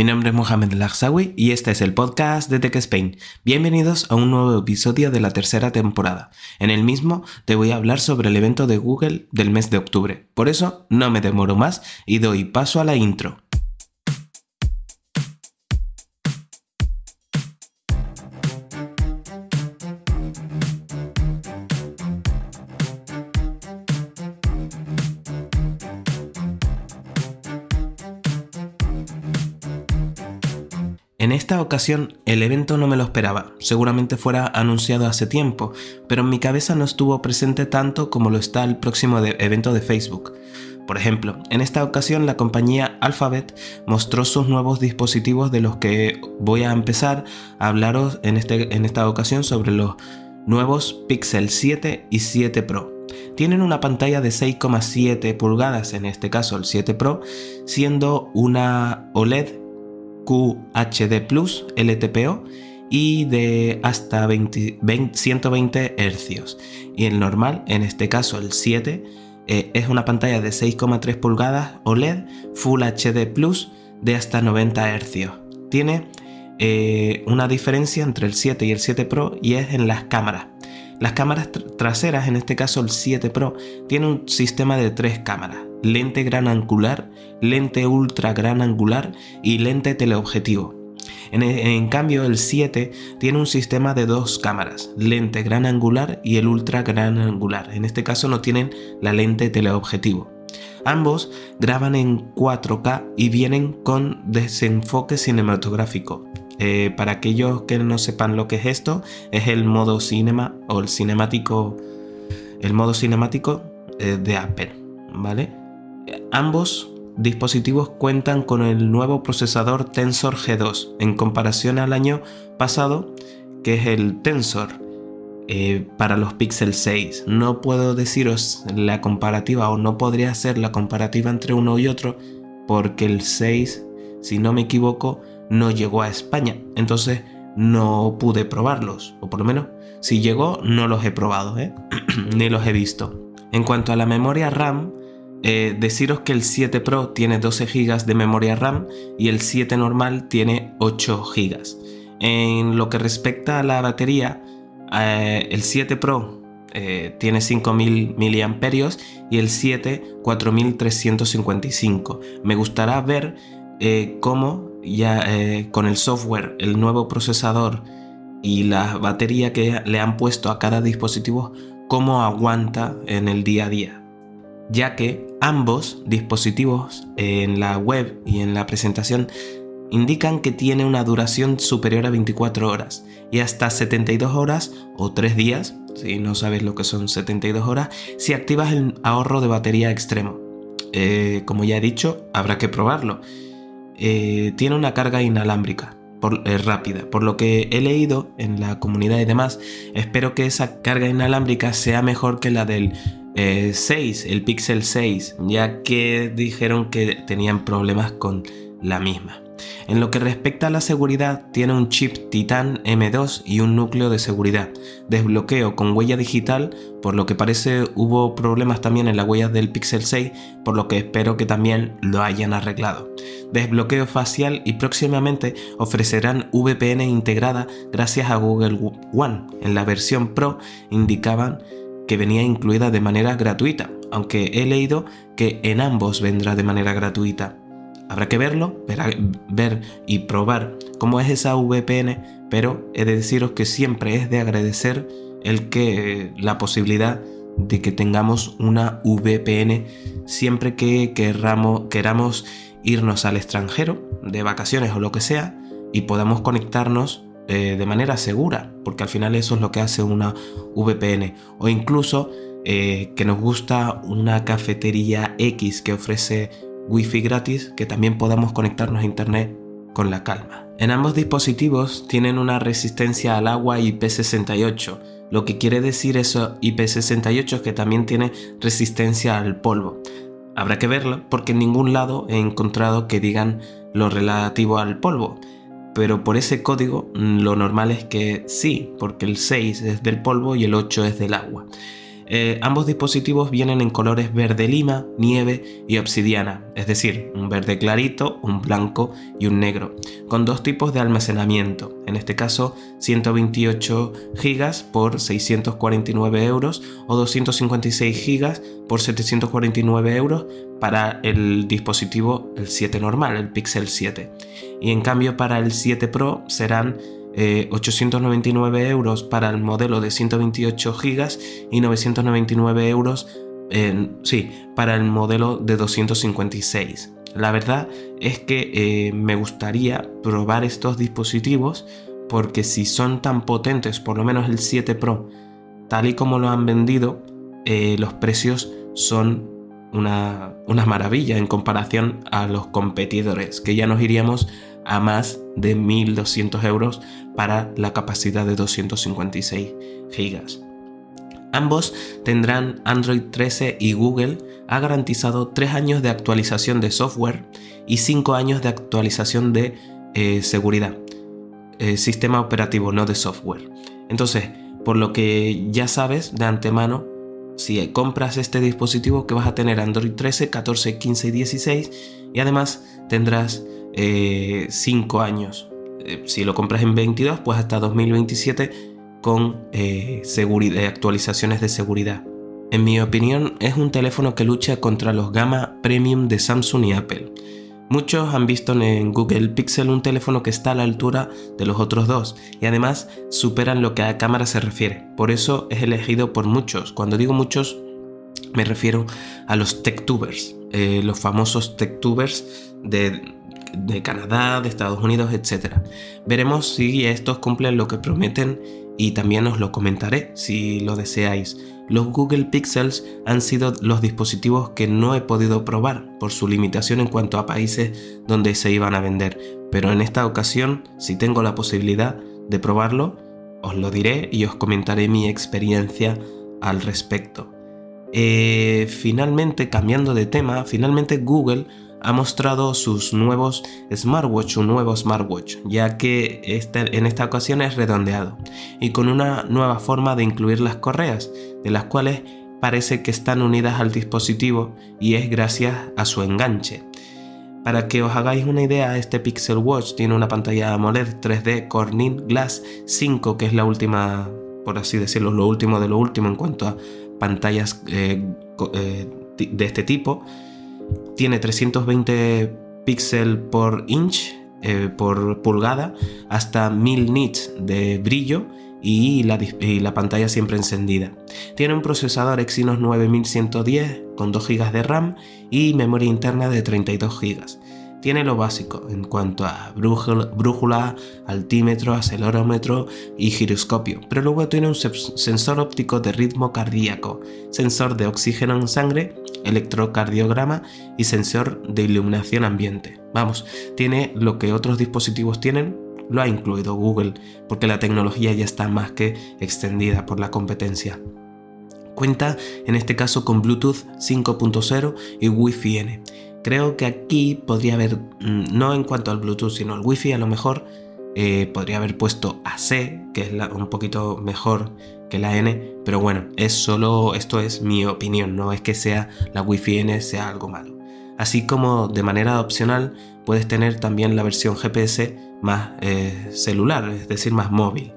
Mi nombre es Mohamed Lagsawi y este es el podcast de Tech Spain. Bienvenidos a un nuevo episodio de la tercera temporada. En el mismo te voy a hablar sobre el evento de Google del mes de octubre. Por eso no me demoro más y doy paso a la intro. En esta ocasión el evento no me lo esperaba, seguramente fuera anunciado hace tiempo, pero en mi cabeza no estuvo presente tanto como lo está el próximo evento de Facebook. Por ejemplo, en esta ocasión la compañía Alphabet mostró sus nuevos dispositivos de los que voy a empezar a hablaros en, este, en esta ocasión sobre los nuevos Pixel 7 y 7 Pro. Tienen una pantalla de 6,7 pulgadas, en este caso el 7 Pro, siendo una OLED QHD Plus LTPO y de hasta 120 Hz. Y el normal, en este caso el 7, eh, es una pantalla de 6,3 pulgadas OLED Full HD Plus de hasta 90 Hz. Tiene eh, una diferencia entre el 7 y el 7 Pro y es en las cámaras. Las cámaras traseras, en este caso el 7 Pro, tiene un sistema de tres cámaras, lente gran angular, lente ultra gran angular y lente teleobjetivo. En, cambio, el 7 tiene un sistema de dos cámaras, lente gran angular y el ultra gran angular. En este caso no tienen la lente teleobjetivo. Ambos graban en 4K y vienen con desenfoque cinematográfico. Eh, para aquellos que no sepan lo que es esto, es el modo cinema o el cinemático, el modo cinemático eh, de Apple, ¿vale? Ambos dispositivos cuentan con el nuevo procesador Tensor G2 en comparación al año pasado, que es el Tensor. Eh, para los Pixel 6 no puedo deciros la comparativa o no podría hacer la comparativa entre uno y otro porque el 6 si no me equivoco no llegó a España, entonces no pude probarlos, o por lo menos si llegó no los he probado, ¿eh? ni los he visto. En cuanto a la memoria RAM, eh, deciros que el 7 Pro tiene 12 GB de memoria RAM y el 7 normal tiene 8 GB. En lo que respecta a la batería, eh, el 7 Pro tiene 5000 mAh y el 7 4355. Me gustará ver cómo ya eh, con el software, el nuevo procesador y la batería que le han puesto a cada dispositivo, cómo aguanta en el día a día. Ya que ambos dispositivos en la web y en la presentación indican que tiene una duración superior a 24 horas y hasta 72 horas o 3 días, si no sabes lo que son 72 horas, si activas el ahorro de batería extremo. Eh, como ya he dicho, habrá que probarlo eh, tiene una carga inalámbrica por, rápida. Por lo que he leído en la comunidad y demás, espero que esa carga inalámbrica sea mejor que la del 6, eh, el Pixel 6, ya que dijeron que tenían problemas con la misma. En lo que respecta a la seguridad, tiene un chip Titan M2 y un núcleo de seguridad. Desbloqueo con huella digital, por lo que parece hubo problemas también en la huella del Pixel 6, por lo que espero que también lo hayan arreglado. Desbloqueo facial y próximamente ofrecerán VPN integrada gracias a Google One. En la versión Pro indicaban que venía incluida de manera gratuita, aunque he leído que en ambos vendrá de manera gratuita. Habrá que verlo, ver, y probar cómo es esa VPN, pero he de deciros que siempre es de agradecer el que la posibilidad de que tengamos una VPN siempre que queramos, irnos al extranjero de vacaciones o lo que sea y podamos conectarnos eh, de manera segura, porque al final eso es lo que hace una VPN. O incluso eh, que nos gusta una cafetería X que ofrece wifi gratis que también podamos conectarnos a internet con la calma. En ambos dispositivos tienen una resistencia al agua IP68, lo que quiere decir eso IP68 es que también tiene resistencia al polvo. Habrá que verlo porque en ningún lado he encontrado que digan lo relativo al polvo. Pero por ese código lo normal es que sí, porque el 6 es del polvo y el 8 es del agua. Eh, ambos dispositivos vienen en colores verde lima, nieve y obsidiana, es decir, un verde clarito, un blanco y un negro, con dos tipos de almacenamiento, en este caso 128 GB por 649 euros o 256 GB por 749 euros para el dispositivo el 7 normal, el Pixel 7. Y en cambio para el 7 Pro serán 899 eh, euros para el modelo de 128 GB y 999 euros sí, para el modelo de 256. La verdad es que eh, me gustaría probar estos dispositivos porque si son tan potentes, por lo menos el 7 Pro, tal y como lo han vendido, eh, los precios son una, una maravilla en comparación a los competidores, que ya nos iríamos a más de 1.200 euros para la capacidad de 256 GB. Ambos tendrán Android 13 y Google ha garantizado 3 años de actualización de software y 5 años de actualización de eh, seguridad. Eh, sistema operativo, no de software. Entonces, por lo que ya sabes de antemano, si compras este dispositivo que vas a tener Android 13, 14, 15 y 16 y además tendrás 5 eh, años. Eh, si lo compras en 22, pues hasta 2027 con eh, seguridad, actualizaciones de seguridad. En mi opinión, es un teléfono que lucha contra los gama premium de Samsung y Apple. Muchos han visto en Google Pixel un teléfono que está a la altura de los otros dos y además superan lo que a cámara se refiere. Por eso es elegido por muchos. Cuando digo muchos, me refiero a los techtubers, los famosos techtubers de de Canadá, de Estados Unidos, etc. Veremos si estos cumplen lo que prometen y también os lo comentaré si lo deseáis. Los Google Pixels han sido los dispositivos que no he podido probar por su limitación en cuanto a países donde se iban a vender, pero en esta ocasión, si tengo la posibilidad de probarlo, os lo diré y os comentaré mi experiencia al respecto. Eh, finalmente, cambiando de tema, finalmente Google ha mostrado sus nuevos smartwatch, un nuevo smartwatch, ya que este, en esta ocasión es redondeado y con una nueva forma de incluir las correas, de las cuales parece que están unidas al dispositivo y es gracias a su enganche. Para que os hagáis una idea, este Pixel Watch tiene una pantalla AMOLED 3D Corning Glass 5, que es la última, por así decirlo, lo último de lo último en cuanto a pantallas eh, eh, de este tipo tiene 320 píxeles por inch, eh, por pulgada, hasta 1000 nits de brillo y la, y la, pantalla siempre encendida. Tiene un procesador Exynos 9110 con 2 GB de RAM y memoria interna de 32 GB tiene lo básico en cuanto a brújula, altímetro, acelerómetro y giroscopio, pero luego tiene un sensor óptico de ritmo cardíaco, sensor de oxígeno en sangre, electrocardiograma y sensor de iluminación ambiente. Vamos, tiene lo que otros dispositivos tienen, lo ha incluido Google, porque la tecnología ya está más que extendida por la competencia. Cuenta en este caso con Bluetooth 5.0 y Wi-Fi N Creo que aquí podría haber, mm, no en cuanto al Bluetooth, sino al Wi-Fi a lo mejor, eh, podría haber puesto AC, que es un poquito mejor que la N, pero bueno, es solo, esto es mi opinión, no es que sea la Wi-Fi N sea algo malo. Así como de manera opcional puedes tener también la versión GPS más eh, celular, es decir, más móvil.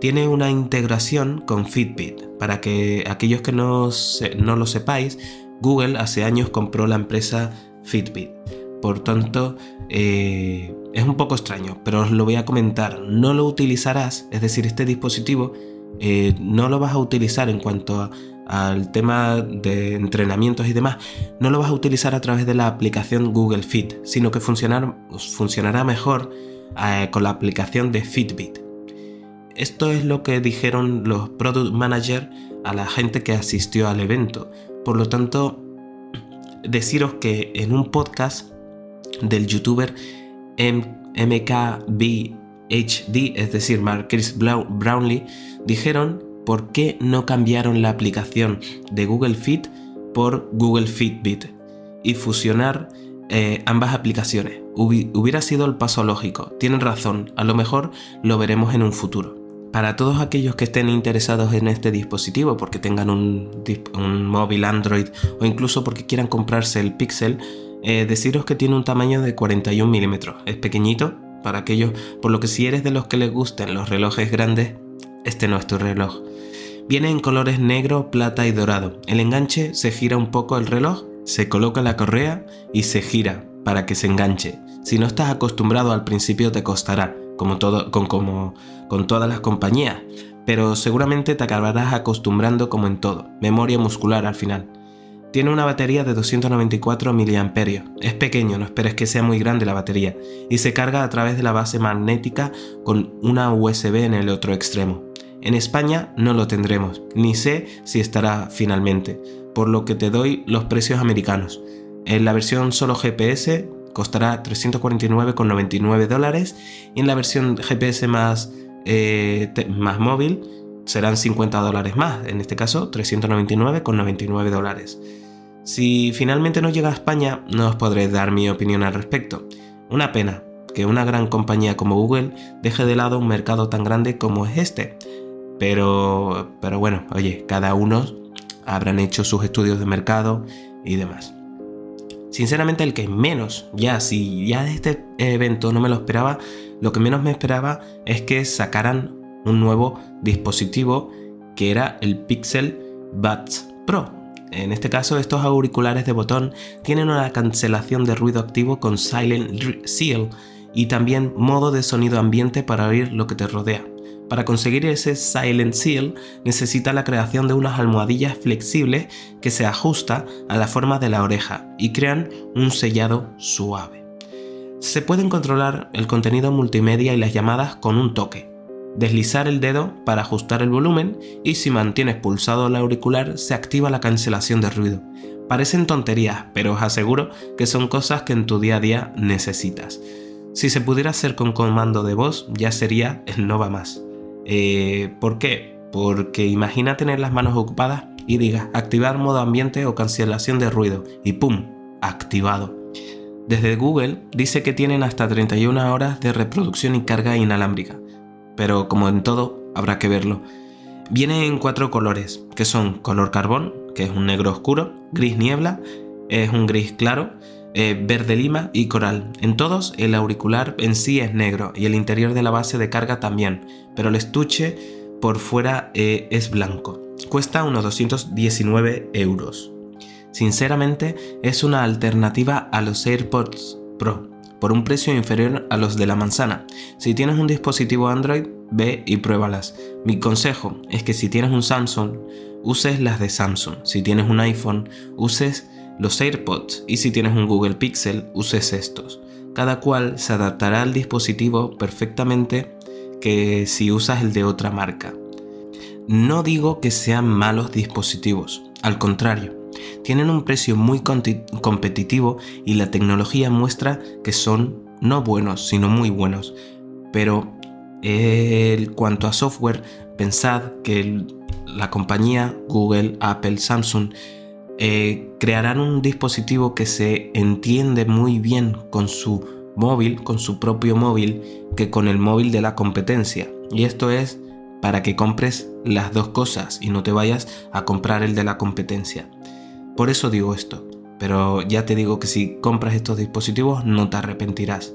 Tiene una integración con Fitbit, para que aquellos que no, no lo sepáis, Google hace años compró la empresa Fitbit. Por tanto, eh, es un poco extraño, pero os lo voy a comentar. No lo utilizarás, es decir, este dispositivo eh, no lo vas a utilizar en cuanto al tema de entrenamientos y demás, no lo vas a utilizar a través de la aplicación Google Fit, sino que funcionará mejor eh, con la aplicación de Fitbit. Esto es lo que dijeron los product managers a la gente que asistió al evento. Por lo tanto, deciros que en un podcast del youtuber MKBHD, es decir, Mark Chris Brownlee, dijeron por qué no cambiaron la aplicación de Google Fit por Google Fitbit y fusionar eh, ambas aplicaciones. hubiera sido el paso lógico. Tienen razón, a lo mejor lo veremos en un futuro. Para todos aquellos que estén interesados en este dispositivo, porque tengan un, móvil Android o incluso porque quieran comprarse el Pixel, eh, deciros que tiene un tamaño de 41 milímetros. Es pequeñito para aquellos, por lo que si eres de los que les gusten los relojes grandes, este no es tu reloj. Viene en colores negro, plata y dorado. El enganche se gira un poco el reloj, se coloca la correa y se gira para que se enganche. Si no estás acostumbrado al principio te costará, como, todo, con, como con todas las compañías, pero seguramente te acabarás acostumbrando como en todo, memoria muscular al final. Tiene una batería de 294 mAh. Es pequeño, no esperes que sea muy grande la batería, y se carga a través de la base magnética con una USB en el otro extremo. En España no lo tendremos, ni sé si estará finalmente, por lo que te doy los precios americanos. En la versión solo GPS costará 349,99 dólares y en la versión GPS más, eh, más móvil serán 50 dólares más, en este caso 399,99 dólares. Si finalmente no llega a España, no os podré dar mi opinión al respecto. Una pena que una gran compañía como Google deje de lado un mercado tan grande como es este, pero, pero bueno, oye, cada uno habrán hecho sus estudios de mercado y demás. Sinceramente el que menos, ya si ya de este evento no me lo esperaba, lo que menos me esperaba es que sacaran un nuevo dispositivo que era el Pixel Buds Pro. En este caso estos auriculares de botón tienen una cancelación de ruido activo con Silent Seal y también modo de sonido ambiente para oír lo que te rodea. Para conseguir ese Silent Seal necesita la creación de unas almohadillas flexibles que se ajusta a la forma de la oreja y crean un sellado suave. Se pueden controlar el contenido multimedia y las llamadas con un toque. Deslizar el dedo para ajustar el volumen y si mantienes pulsado el auricular se activa la cancelación de ruido. Parecen tonterías, pero os aseguro que son cosas que en tu día a día necesitas. Si se pudiera hacer con comando de voz, ya sería el no va más. Eh, ¿Por qué? Porque imagina tener las manos ocupadas y digas activar modo ambiente o cancelación de ruido y ¡pum! activado. Desde Google dice que tienen hasta 31 horas de reproducción y carga inalámbrica, pero como en todo, habrá que verlo. Viene en cuatro colores, que son color carbón, que es un negro oscuro, gris niebla, es un gris claro, eh, verde lima y coral. En todos el auricular en sí es negro y el interior de la base de carga también, pero el estuche por fuera eh, es blanco. Cuesta unos 219 euros. Sinceramente es una alternativa a los AirPods Pro por un precio inferior a los de la manzana. Si tienes un dispositivo Android, ve y pruébalas. Mi consejo es que si tienes un Samsung, uses las de Samsung. Si tienes un iPhone, uses los AirPods y si tienes un Google Pixel uses estos. Cada cual se adaptará al dispositivo perfectamente que si usas el de otra marca. No digo que sean malos dispositivos, al contrario, tienen un precio muy competitivo y la tecnología muestra que son no buenos, sino muy buenos. Pero en cuanto a software, pensad que la compañía Google, Apple, Samsung eh, crearán un dispositivo que se entiende muy bien con su móvil, con su propio móvil, que con el móvil de la competencia. Y esto es para que compres las dos cosas y no te vayas a comprar el de la competencia. Por eso digo esto, pero ya te digo que si compras estos dispositivos no te arrepentirás.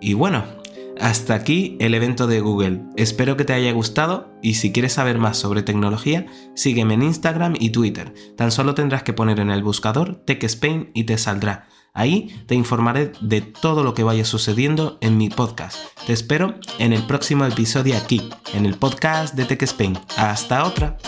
Y bueno, hasta aquí el evento de Google. Espero que te haya gustado y si quieres saber más sobre tecnología, sígueme en Instagram y Twitter. Tan solo tendrás que poner en el buscador Tech Spain y te saldrá. Ahí te informaré de todo lo que vaya sucediendo en mi podcast. Te espero en el próximo episodio aquí, en el podcast de Tech Spain. Hasta otra.